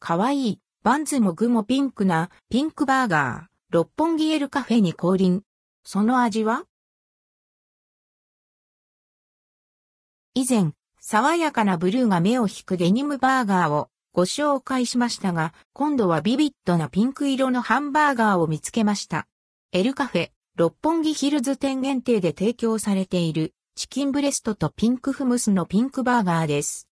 かわいい、バンズも具もピンクな、ピンクバーガー、六本木エルカフェに降臨。その味は？以前、爽やかなブルーが目を引くデニムバーガーをご紹介しましたが、今度はビビッドなピンク色のハンバーガーを見つけました。エルカフェ、六本木ヒルズ店限定で提供されているチキンブレストとピンクフムスのピンクバーガーです。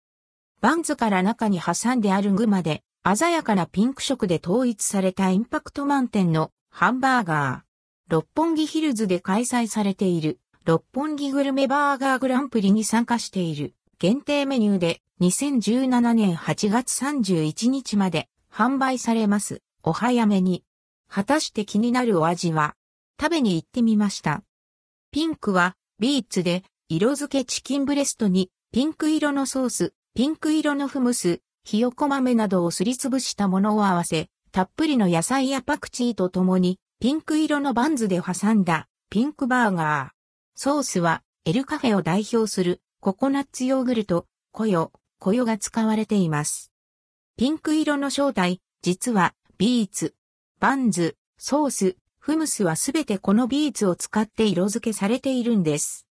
バンズから中に挟んである具まで鮮やかなピンク色で統一されたインパクト満点のハンバーガー。六本木ヒルズで開催されている六本木グルメバーガーグランプリに参加している限定メニューで2017年8月31日まで販売されます。お早めに。果たして気になるお味は？食べに行ってみました。ピンクはビーツで色付けチキンブレストにピンク色のソース、ピンク色のフムス、ひよこ豆などをすりつぶしたものを合わせ、たっぷりの野菜やパクチーとともにピンク色のバンズで挟んだピンクバーガー。ソースはエルカフェを代表するココナッツヨーグルト、コヨ、コヨが使われています。ピンク色の正体、実はビーツ、バンズ、ソース、フムスはすべてこのビーツを使って色付けされているんです。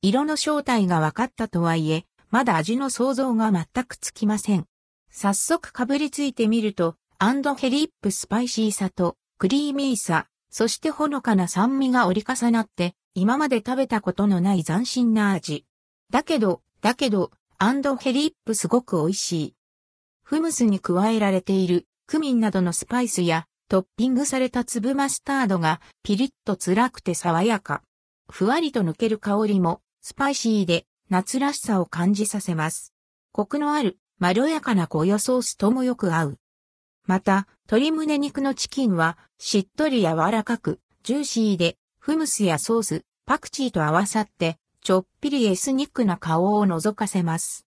色の正体が分かったとはいえ、まだ味の想像が全くつきません。早速かぶりついてみると、 and hellip スパイシーさとクリーミーさ、そしてほのかな酸味が折り重なって、今まで食べたことのない斬新な味。だけど、だけど、 and hellip すごく美味しい。フムスに加えられているクミンなどのスパイスやトッピングされた粒マスタードがピリッと辛くて爽やか。ふわりと抜ける香りもスパイシーで夏らしさを感じさせます。コクのあるまろやかなコヨソースともよく合う。また、鶏胸肉のチキンはしっとり柔らかく、ジューシーで、フムスやソース、パクチーと合わさってちょっぴりエスニックな顔を覗かせます。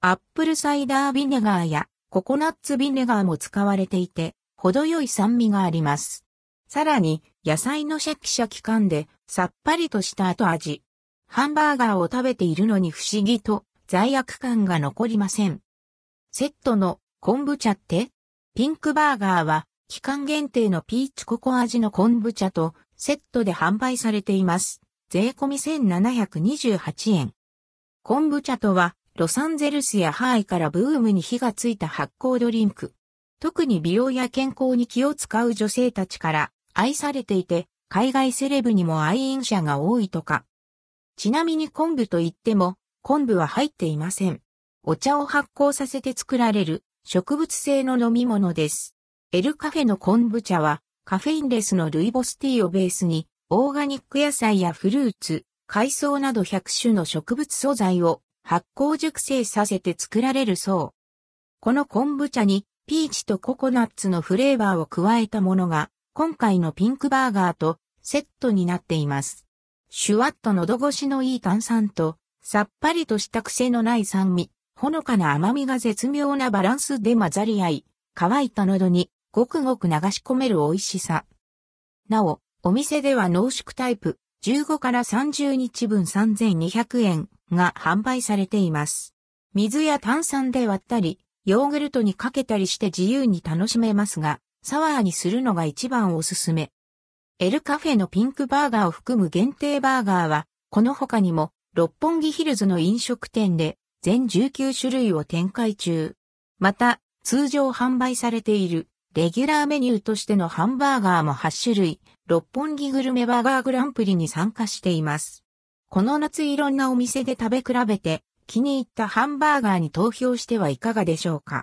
アップルサイダービネガーやココナッツビネガーも使われていて、程よい酸味があります。さらに、野菜のシャキシャキ感で、さっぱりとした後味。ハンバーガーを食べているのに不思議と罪悪感が残りません。セットの昆布茶って？ピンクバーガーは期間限定のピーチココ味の昆布茶とセットで販売されています。税込み1728円。昆布茶とは、ロサンゼルスやハワイからブームに火がついた発酵ドリンク。特に美容や健康に気を使う女性たちから愛されていて、海外セレブにも愛飲者が多いとか。ちなみに昆布といっても、昆布は入っていません。お茶を発酵させて作られる植物性の飲み物です。エルカフェの昆布茶はカフェインレスのルイボスティーをベースにオーガニック野菜やフルーツ、海藻など100種の植物素材を発酵熟成させて作られるそう。この昆布茶にピーチとココナッツのフレーバーを加えたものが今回のピンクバーガーとセットになっています。シュワッと喉越しのいい炭酸とさっぱりとした癖のない酸味、ほのかな甘みが絶妙なバランスで混ざり合い、乾いた喉にごくごく流し込める美味しさ。なお、お店では濃縮タイプ15から30日分3200円が販売されています。水や炭酸で割ったり、ヨーグルトにかけたりして自由に楽しめますが、サワーにするのが一番おすすめ。エルカフェのピンクバーガーを含む限定バーガーは、この他にも、六本木ヒルズの飲食店で全19種類を展開中。また、通常販売されているレギュラーメニューとしてのハンバーガーも8種類、六本木グルメバーガーグランプリに参加しています。この夏いろんなお店で食べ比べて気に入ったハンバーガーに投票してはいかがでしょうか？